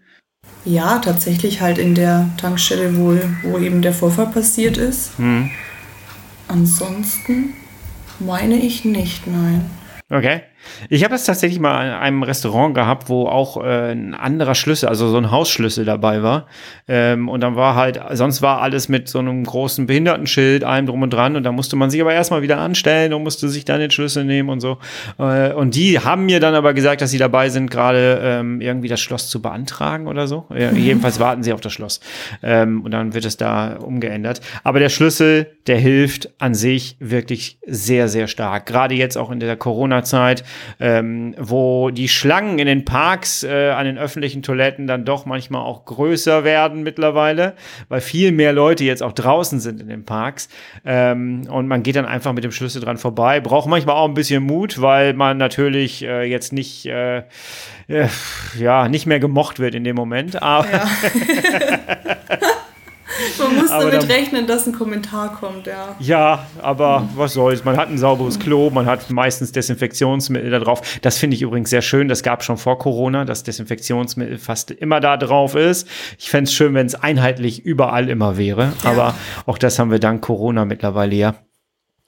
Ja, tatsächlich halt in der Tankstelle, wo, wo eben der Vorfall passiert ist. Hm. Ansonsten meine ich nicht, nein. Okay. Ich habe es tatsächlich mal in einem Restaurant gehabt, wo auch äh, ein anderer Schlüssel, also so ein Hausschlüssel dabei war. Ähm, und dann war halt, sonst war alles mit so einem großen Behindertenschild, allem drum und dran. Und da musste man sich aber erstmal wieder anstellen und musste sich dann den Schlüssel nehmen und so. Äh, und die haben mir dann aber gesagt, dass sie dabei sind, gerade ähm, irgendwie das Schloss zu beantragen oder so. Ja, jedenfalls warten sie auf das Schloss. Ähm, und dann wird es da umgeändert. Aber der Schlüssel, der hilft an sich wirklich sehr, sehr stark. Gerade jetzt auch in der Corona-Zeit ähm, wo die Schlangen in den Parks äh, an den öffentlichen Toiletten dann doch manchmal auch größer werden mittlerweile, weil viel mehr Leute jetzt auch draußen sind in den Parks. Ähm, und man geht dann einfach mit dem Schlüssel dran vorbei. Braucht manchmal auch ein bisschen Mut, weil man natürlich äh, jetzt nicht, äh, äh ja, nicht mehr gemocht wird in dem Moment. Aber ja. Man muss aber damit dann, rechnen, dass ein Kommentar kommt, ja. Ja, aber mhm. was soll's. Man hat ein sauberes Klo, man hat meistens Desinfektionsmittel da drauf. Das finde ich übrigens sehr schön. Das gab schon vor Corona, dass Desinfektionsmittel fast immer da drauf ist. Ich fände es schön, wenn es einheitlich überall immer wäre. Ja. Aber auch das haben wir dank Corona mittlerweile ja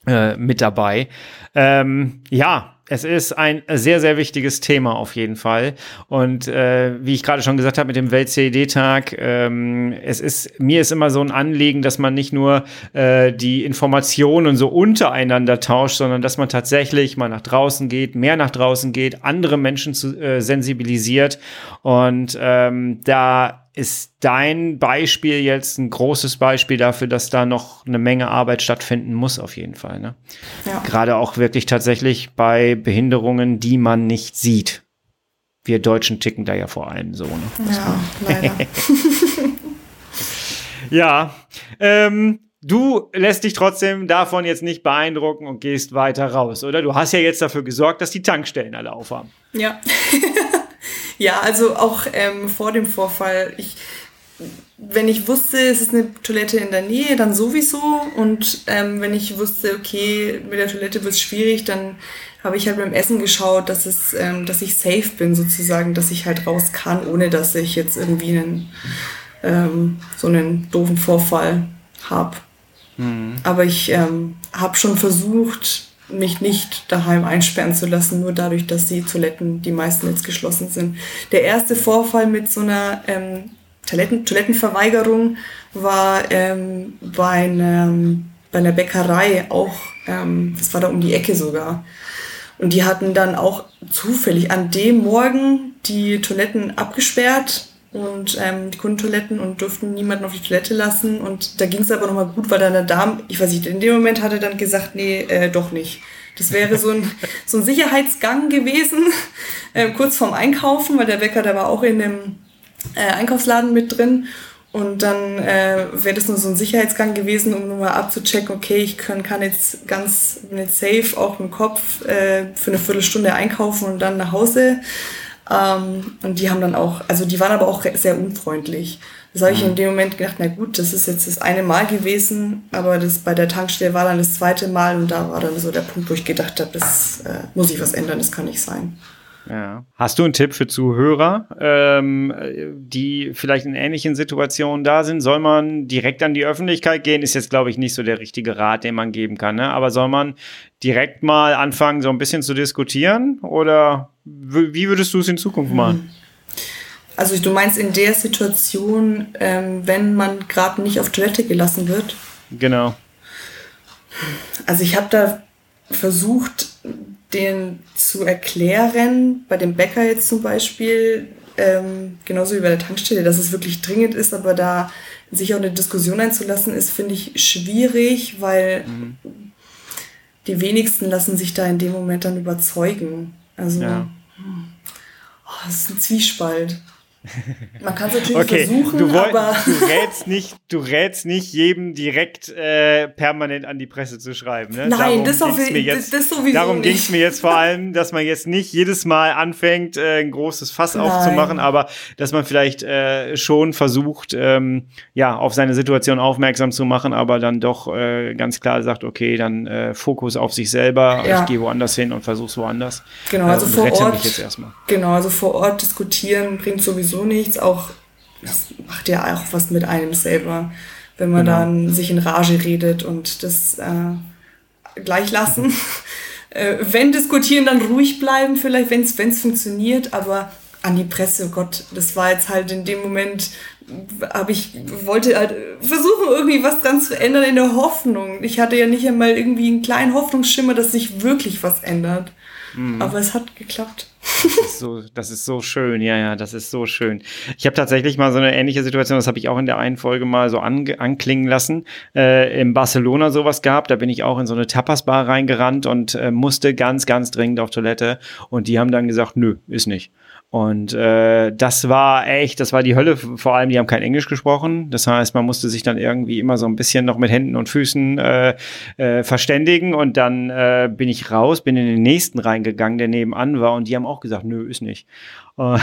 äh, mit dabei. Ähm, ja, es ist ein sehr, sehr wichtiges Thema auf jeden Fall. Und äh, wie ich gerade schon gesagt habe mit dem Welt-CED-Tag, ähm, es ist, mir ist immer so ein Anliegen, dass man nicht nur äh, die Informationen so untereinander tauscht, sondern dass man tatsächlich mal nach draußen geht, mehr nach draußen geht, andere Menschen zu, äh, sensibilisiert. Und ähm, da ist dein Beispiel jetzt ein großes Beispiel dafür, dass da noch eine Menge Arbeit stattfinden muss, auf jeden Fall. Ne? Ja. Gerade auch wirklich tatsächlich bei Behinderungen, die man nicht sieht. Wir Deutschen ticken da ja vor allem so. Ne? Ja, leider. ja, ähm, du lässt dich trotzdem davon jetzt nicht beeindrucken und gehst weiter raus, oder? Du hast ja jetzt dafür gesorgt, dass die Tankstellen alle aufhaben. Ja. Ja, also auch ähm, vor dem Vorfall, ich wenn ich wusste, es ist eine Toilette in der Nähe, dann sowieso. Und ähm, wenn ich wusste, okay, mit der Toilette wird es schwierig, dann habe ich halt beim Essen geschaut, dass es, ähm, dass ich safe bin sozusagen, dass ich halt raus kann, ohne dass ich jetzt irgendwie einen ähm, so einen doofen Vorfall habe. Mhm. Aber ich ähm, habe schon versucht, mich nicht daheim einsperren zu lassen, nur dadurch, dass die Toiletten, die meisten jetzt geschlossen sind. Der erste Vorfall mit so einer ähm, Toiletten, Toilettenverweigerung war ähm, bei, einem, bei einer Bäckerei auch, ähm, das war da um die Ecke sogar. Und die hatten dann auch zufällig an dem Morgen die Toiletten abgesperrt und ähm, die Kundentoiletten und durften niemanden auf die Toilette lassen. Und da ging es aber nochmal gut, weil dann der Dame, ich weiß nicht, in dem Moment hat er dann gesagt, nee, äh, doch nicht. Das wäre so ein, so ein Sicherheitsgang gewesen, äh, kurz vorm Einkaufen, weil der Bäcker, der war auch in dem äh, Einkaufsladen mit drin. Und dann äh, wäre das nur so ein Sicherheitsgang gewesen, um nur mal abzuchecken, okay, ich kann, kann jetzt ganz jetzt safe auch im Kopf äh, für eine Viertelstunde einkaufen und dann nach Hause. Ähm, und die haben dann auch, also die waren aber auch sehr unfreundlich. Das habe ich mhm. in dem Moment gedacht, na gut, das ist jetzt das eine Mal gewesen, aber das bei der Tankstelle war dann das zweite Mal und da war dann so der Punkt, wo ich gedacht habe, das äh, muss ich was ändern, das kann nicht sein. Ja. Hast du einen Tipp für Zuhörer, ähm, die vielleicht in ähnlichen Situationen da sind? Soll man direkt an die Öffentlichkeit gehen? Ist jetzt, glaube ich, nicht so der richtige Rat, den man geben kann. Ne? Aber soll man direkt mal anfangen, so ein bisschen zu diskutieren? Oder wie würdest du es in Zukunft machen? Also du meinst in der Situation, ähm, wenn man gerade nicht auf Toilette gelassen wird? Genau. Also ich habe da versucht, den zu erklären, bei dem Bäcker jetzt zum Beispiel, ähm, genauso wie bei der Tankstelle, dass es wirklich dringend ist, aber da sich auch eine Diskussion einzulassen, ist, finde ich, schwierig, weil mhm. die wenigsten lassen sich da in dem Moment dann überzeugen. Also, ja. oh, das ist ein Zwiespalt. Man kann es natürlich okay. versuchen, du wollt, aber du rätst nicht, du rätst nicht jedem direkt äh, permanent an die Presse zu schreiben. Ne? Nein, darum das, auf, mir jetzt, das, sowieso Darum ging es mir jetzt vor allem, dass man jetzt nicht jedes Mal anfängt, äh, ein großes Fass Nein. aufzumachen, aber dass man vielleicht äh, schon versucht, ähm, ja, auf seine Situation aufmerksam zu machen, aber dann doch äh, ganz klar sagt, okay, dann äh, Fokus auf sich selber, ja. ich gehe woanders hin und versuche woanders. Genau, also äh, vor Ort. Genau, also vor Ort diskutieren bringt sowieso sowieso nichts. Auch das macht ja auch was mit einem selber, wenn man genau. dann sich in Rage redet und das äh, gleich lassen. äh, wenn diskutieren, dann ruhig bleiben, vielleicht, wenn es funktioniert, aber an die Presse, Gott, das war jetzt halt in dem Moment, habe ich, wollte halt versuchen, irgendwie was dran zu ändern in der Hoffnung. Ich hatte ja nicht einmal irgendwie einen kleinen Hoffnungsschimmer, dass sich wirklich was ändert. Mhm. Aber es hat geklappt. Das ist, so, das ist so schön, ja, ja, das ist so schön. Ich habe tatsächlich mal so eine ähnliche Situation, das habe ich auch in der einen Folge mal so anklingen lassen, äh, in Barcelona sowas gehabt. Da bin ich auch in so eine Tapas-Bar reingerannt und äh, musste ganz, ganz dringend auf Toilette. Und die haben dann gesagt, nö, ist nicht. Und äh, das war echt, das war die Hölle. Vor allem, die haben kein Englisch gesprochen. Das heißt, man musste sich dann irgendwie immer so ein bisschen noch mit Händen und Füßen äh, äh, verständigen. Und dann äh, bin ich raus, bin in den nächsten reingegangen, der nebenan war. Und die haben auch gesagt, nö, ist nicht. Oh,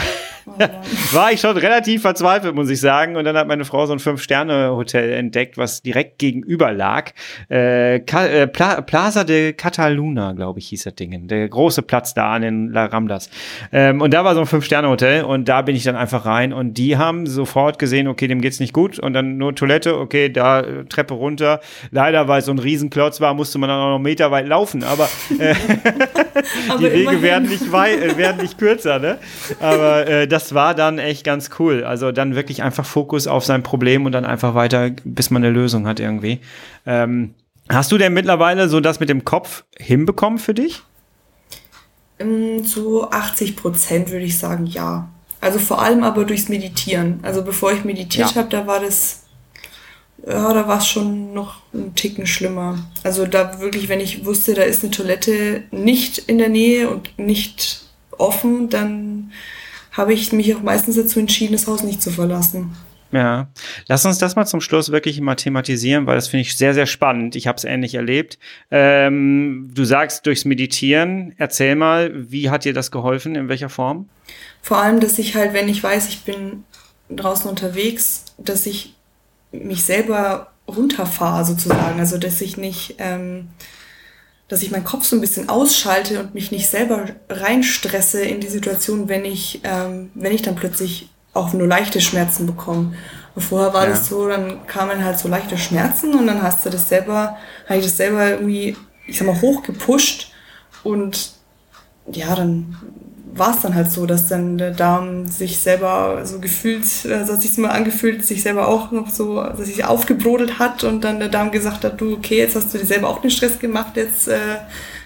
war ich schon relativ verzweifelt, muss ich sagen. Und dann hat meine Frau so ein Fünf-Sterne-Hotel entdeckt, was direkt gegenüber lag. Äh, äh, Pla Plaza de Cataluna, glaube ich, hieß das Ding. Der große Platz da an den La Ramblas. Ähm, und da war so ein Fünf-Sterne-Hotel und da bin ich dann einfach rein und die haben sofort gesehen, okay, dem geht's nicht gut und dann nur Toilette, okay, da äh, Treppe runter. Leider, weil so ein Riesenklotz war, musste man dann auch noch Meter weit laufen, aber, äh, aber die Wege werden nicht, weit, äh, werden nicht kürzer, ne? Aber äh, das war dann echt ganz cool. Also dann wirklich einfach Fokus auf sein Problem und dann einfach weiter, bis man eine Lösung hat irgendwie. Ähm, hast du denn mittlerweile so das mit dem Kopf hinbekommen für dich? Ähm, zu 80 Prozent würde ich sagen, ja. Also vor allem aber durchs Meditieren. Also bevor ich meditiert ja. habe, da war das, ja, da war es schon noch ein Ticken schlimmer. Also da wirklich, wenn ich wusste, da ist eine Toilette nicht in der Nähe und nicht offen, dann habe ich mich auch meistens dazu entschieden, das Haus nicht zu verlassen. Ja, lass uns das mal zum Schluss wirklich mal thematisieren, weil das finde ich sehr, sehr spannend. Ich habe es ähnlich erlebt. Ähm, du sagst durchs Meditieren. Erzähl mal, wie hat dir das geholfen? In welcher Form? Vor allem, dass ich halt, wenn ich weiß, ich bin draußen unterwegs, dass ich mich selber runterfahre sozusagen. Also dass ich nicht, ähm, dass ich meinen Kopf so ein bisschen ausschalte und mich nicht selber reinstresse in die Situation, wenn ich, ähm, wenn ich dann plötzlich auch nur leichte Schmerzen bekomme. Und vorher war ja. das so, dann kamen halt so leichte Schmerzen und dann hast du das selber, habe ich das selber irgendwie, ich sag mal, hochgepusht und ja, dann war es dann halt so, dass dann der Darm sich selber so gefühlt, also hat sich mal angefühlt, sich selber auch noch so, dass sich aufgebrodelt hat und dann der Darm gesagt hat, du, okay, jetzt hast du dir selber auch den Stress gemacht, jetzt äh,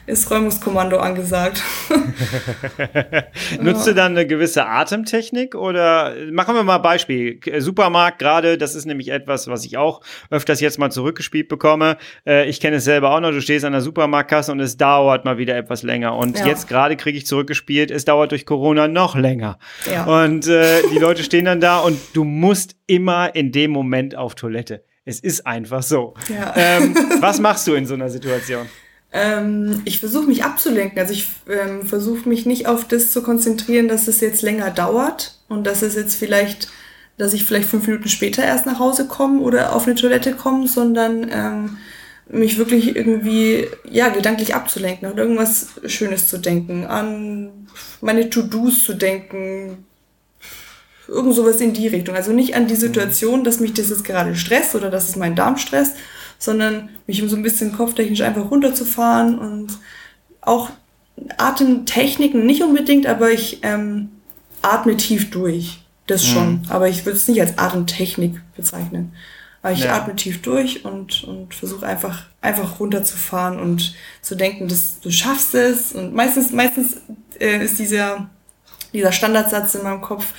ist Räumungskommando angesagt. Nutzt du dann eine gewisse Atemtechnik oder machen wir mal ein Beispiel. Supermarkt gerade, das ist nämlich etwas, was ich auch öfters jetzt mal zurückgespielt bekomme. Äh, ich kenne es selber auch noch, du stehst an der Supermarktkasse und es dauert mal wieder etwas länger. Und ja. jetzt gerade kriege ich zurückgespielt, es dauert durch Corona noch länger. Ja. Und äh, die Leute stehen dann da und du musst immer in dem Moment auf Toilette. Es ist einfach so. Ja. Ähm, was machst du in so einer Situation? Ähm, ich versuche mich abzulenken. Also ich ähm, versuche mich nicht auf das zu konzentrieren, dass es jetzt länger dauert und dass es jetzt vielleicht, dass ich vielleicht fünf Minuten später erst nach Hause komme oder auf eine Toilette komme, sondern ähm, mich wirklich irgendwie, ja, gedanklich abzulenken und irgendwas Schönes zu denken, an meine To-Dos zu denken, irgend sowas in die Richtung. Also nicht an die Situation, dass mich das jetzt gerade stresst oder dass es meinen Darm stresst, sondern mich so ein bisschen kopftechnisch einfach runterzufahren und auch Atemtechniken nicht unbedingt, aber ich ähm, atme tief durch. Das mhm. schon. Aber ich würde es nicht als Atemtechnik bezeichnen. Aber ich ja. atme tief durch und, und versuche einfach, einfach runterzufahren und zu denken, dass du schaffst es. Und meistens, meistens äh, ist dieser, dieser Standardsatz in meinem Kopf,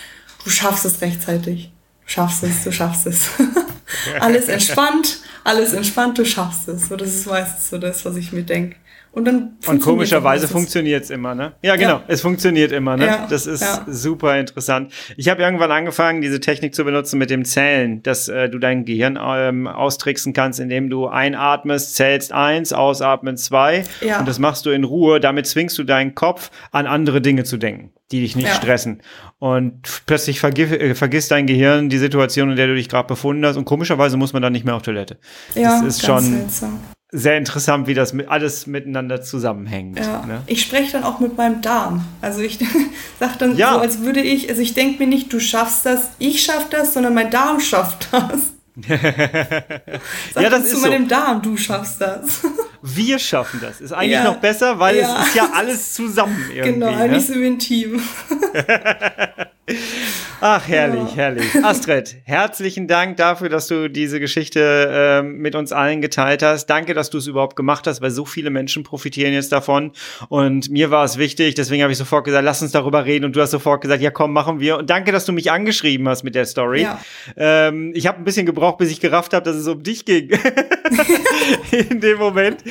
du schaffst es rechtzeitig. Du schaffst es, du schaffst es. Alles entspannt, alles entspannt, du schaffst es. So, das ist meistens so das, was ich mir denke. Und dann Und komischerweise funktioniert es immer, ne? Ja, genau, ja. es funktioniert immer, ne? Ja, das ist ja. super interessant. Ich habe irgendwann angefangen, diese Technik zu benutzen mit dem Zählen, dass äh, du dein Gehirn ähm, austricksen kannst, indem du einatmest, zählst eins, ausatmen zwei. Ja. Und das machst du in Ruhe. Damit zwingst du deinen Kopf an andere Dinge zu denken, die dich nicht stressen. Und plötzlich vergif äh, vergisst dein Gehirn die Situation, in der du dich gerade befunden hast. Und komischerweise muss man dann nicht mehr auf Toilette. Ja, das ist schon seltsam sehr interessant, wie das mit, alles miteinander zusammenhängt. Ja. Ne? Ich spreche dann auch mit meinem Darm. Also ich sage dann ja. so, als würde ich, also ich denke mir nicht, du schaffst das, ich schaff das, sondern mein Darm schafft das. Sag ja, das ist zu meinem so. Darm, du schaffst das. Wir schaffen das. Ist eigentlich ja. noch besser, weil ja. es ist ja alles zusammen irgendwie. Genau, eigentlich ne? sind wir ein Team. Ach, herrlich, ja. herrlich. Astrid, herzlichen Dank dafür, dass du diese Geschichte äh, mit uns allen geteilt hast. Danke, dass du es überhaupt gemacht hast, weil so viele Menschen profitieren jetzt davon. Und mir war es wichtig, deswegen habe ich sofort gesagt, lass uns darüber reden. Und du hast sofort gesagt, ja komm, machen wir. Und danke, dass du mich angeschrieben hast mit der Story. Ja. Ähm, ich habe ein bisschen gebraucht, bis ich gerafft habe, dass es um dich ging. In dem Moment.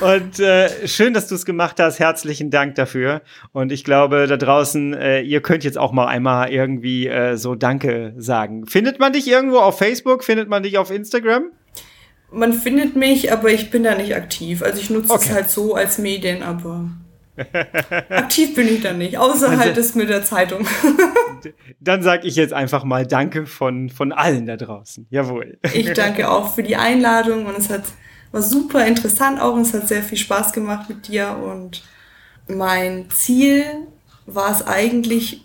Und äh, schön, dass du es gemacht hast. Herzlichen Dank dafür. Und ich glaube, da draußen, äh, ihr könnt jetzt auch mal einmal irgendwie äh, so Danke sagen. Findet man dich irgendwo auf Facebook? Findet man dich auf Instagram? Man findet mich, aber ich bin da nicht aktiv. Also ich nutze okay. es halt so als Medien, aber aktiv bin ich da nicht, außer halt das mit der Zeitung. Dann sage ich jetzt einfach mal Danke von, von allen da draußen. Jawohl. Ich danke auch für die Einladung und es hat, war super interessant auch und es hat sehr viel Spaß gemacht mit dir und mein Ziel war es eigentlich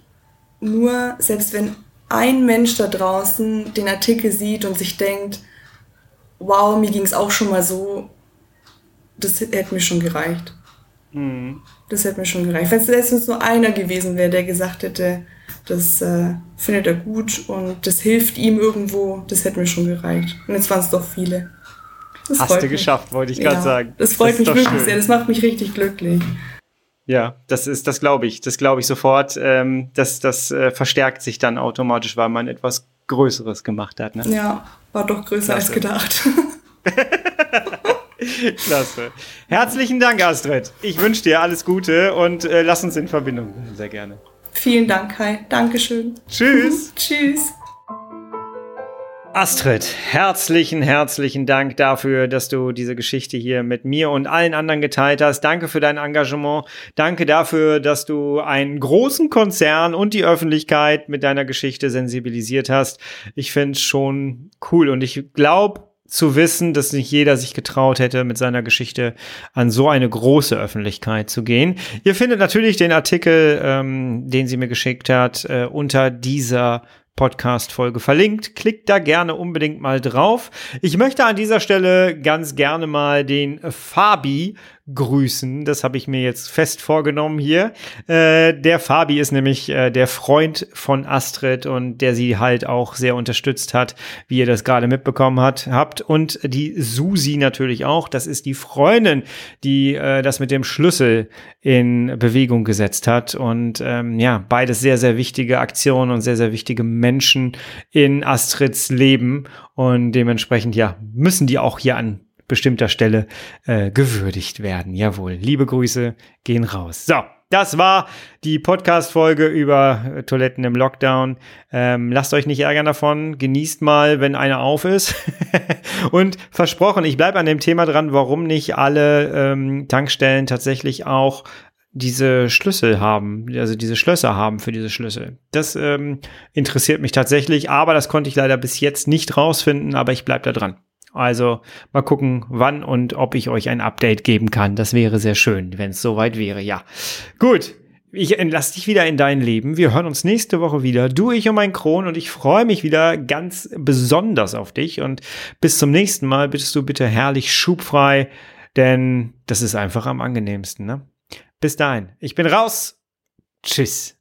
nur, selbst wenn ein Mensch da draußen den Artikel sieht und sich denkt, wow, mir ging es auch schon mal so, das hätte mir schon gereicht. Mhm. Das hätte mir schon gereicht. Wenn es letztens nur einer gewesen wäre, der gesagt hätte, das äh, findet er gut und das hilft ihm irgendwo, das hätte mir schon gereicht. Und jetzt waren es doch viele. Das Hast du mich. geschafft, wollte ich gerade ja, sagen. Das freut das mich wirklich schön. sehr, das macht mich richtig glücklich. Ja, das ist, das glaube ich, das glaube ich sofort. Ähm, das das äh, verstärkt sich dann automatisch, weil man etwas Größeres gemacht hat. Ne? Ja, war doch größer Klasse. als gedacht. Klasse. Herzlichen Dank, Astrid. Ich wünsche dir alles Gute und äh, lass uns in Verbindung sehr gerne. Vielen Dank, Kai. Dankeschön. Tschüss. Tschüss. Astrid, herzlichen, herzlichen Dank dafür, dass du diese Geschichte hier mit mir und allen anderen geteilt hast. Danke für dein Engagement. Danke dafür, dass du einen großen Konzern und die Öffentlichkeit mit deiner Geschichte sensibilisiert hast. Ich finde es schon cool und ich glaube, zu wissen, dass nicht jeder sich getraut hätte, mit seiner Geschichte an so eine große Öffentlichkeit zu gehen. Ihr findet natürlich den Artikel, ähm, den sie mir geschickt hat, äh, unter dieser Podcast-Folge verlinkt. Klickt da gerne unbedingt mal drauf. Ich möchte an dieser Stelle ganz gerne mal den Fabi grüßen. Das habe ich mir jetzt fest vorgenommen hier. Äh, der Fabi ist nämlich äh, der Freund von Astrid und der sie halt auch sehr unterstützt hat, wie ihr das gerade mitbekommen hat, habt. Und die Susi natürlich auch. Das ist die Freundin, die äh, das mit dem Schlüssel in Bewegung gesetzt hat. Und ähm, ja, beides sehr, sehr wichtige Aktionen und sehr, sehr wichtige Menschen in Astrids Leben. Und dementsprechend, ja, müssen die auch hier an bestimmter Stelle äh, gewürdigt werden. Jawohl, liebe Grüße gehen raus. So, das war die Podcast-Folge über äh, Toiletten im Lockdown. Ähm, lasst euch nicht ärgern davon. Genießt mal, wenn einer auf ist. Und versprochen, ich bleibe an dem Thema dran, warum nicht alle ähm, Tankstellen tatsächlich auch diese Schlüssel haben, also diese Schlösser haben für diese Schlüssel. Das ähm, interessiert mich tatsächlich, aber das konnte ich leider bis jetzt nicht rausfinden, aber ich bleibe da dran. Also mal gucken, wann und ob ich euch ein Update geben kann. Das wäre sehr schön, wenn es soweit wäre. Ja, gut. Ich entlasse dich wieder in dein Leben. Wir hören uns nächste Woche wieder. Du, ich und mein Kron. Und ich freue mich wieder ganz besonders auf dich. Und bis zum nächsten Mal bittest du bitte herrlich schubfrei, denn das ist einfach am angenehmsten. Ne? Bis dahin. Ich bin raus. Tschüss.